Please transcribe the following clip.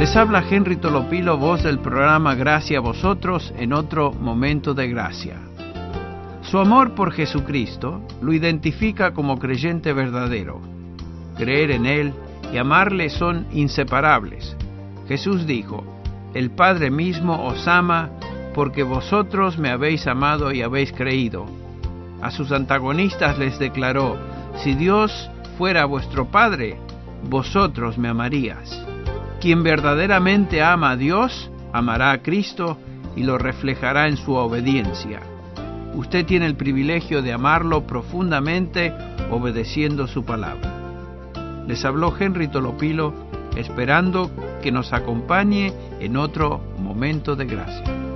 Les habla Henry Tolopilo, voz del programa Gracia a vosotros en otro momento de gracia. Su amor por Jesucristo lo identifica como creyente verdadero. Creer en Él y amarle son inseparables. Jesús dijo, el Padre mismo os ama porque vosotros me habéis amado y habéis creído. A sus antagonistas les declaró, si Dios fuera vuestro Padre, vosotros me amarías. Quien verdaderamente ama a Dios, amará a Cristo y lo reflejará en su obediencia. Usted tiene el privilegio de amarlo profundamente obedeciendo su palabra. Les habló Henry Tolopilo esperando que nos acompañe en otro momento de gracia.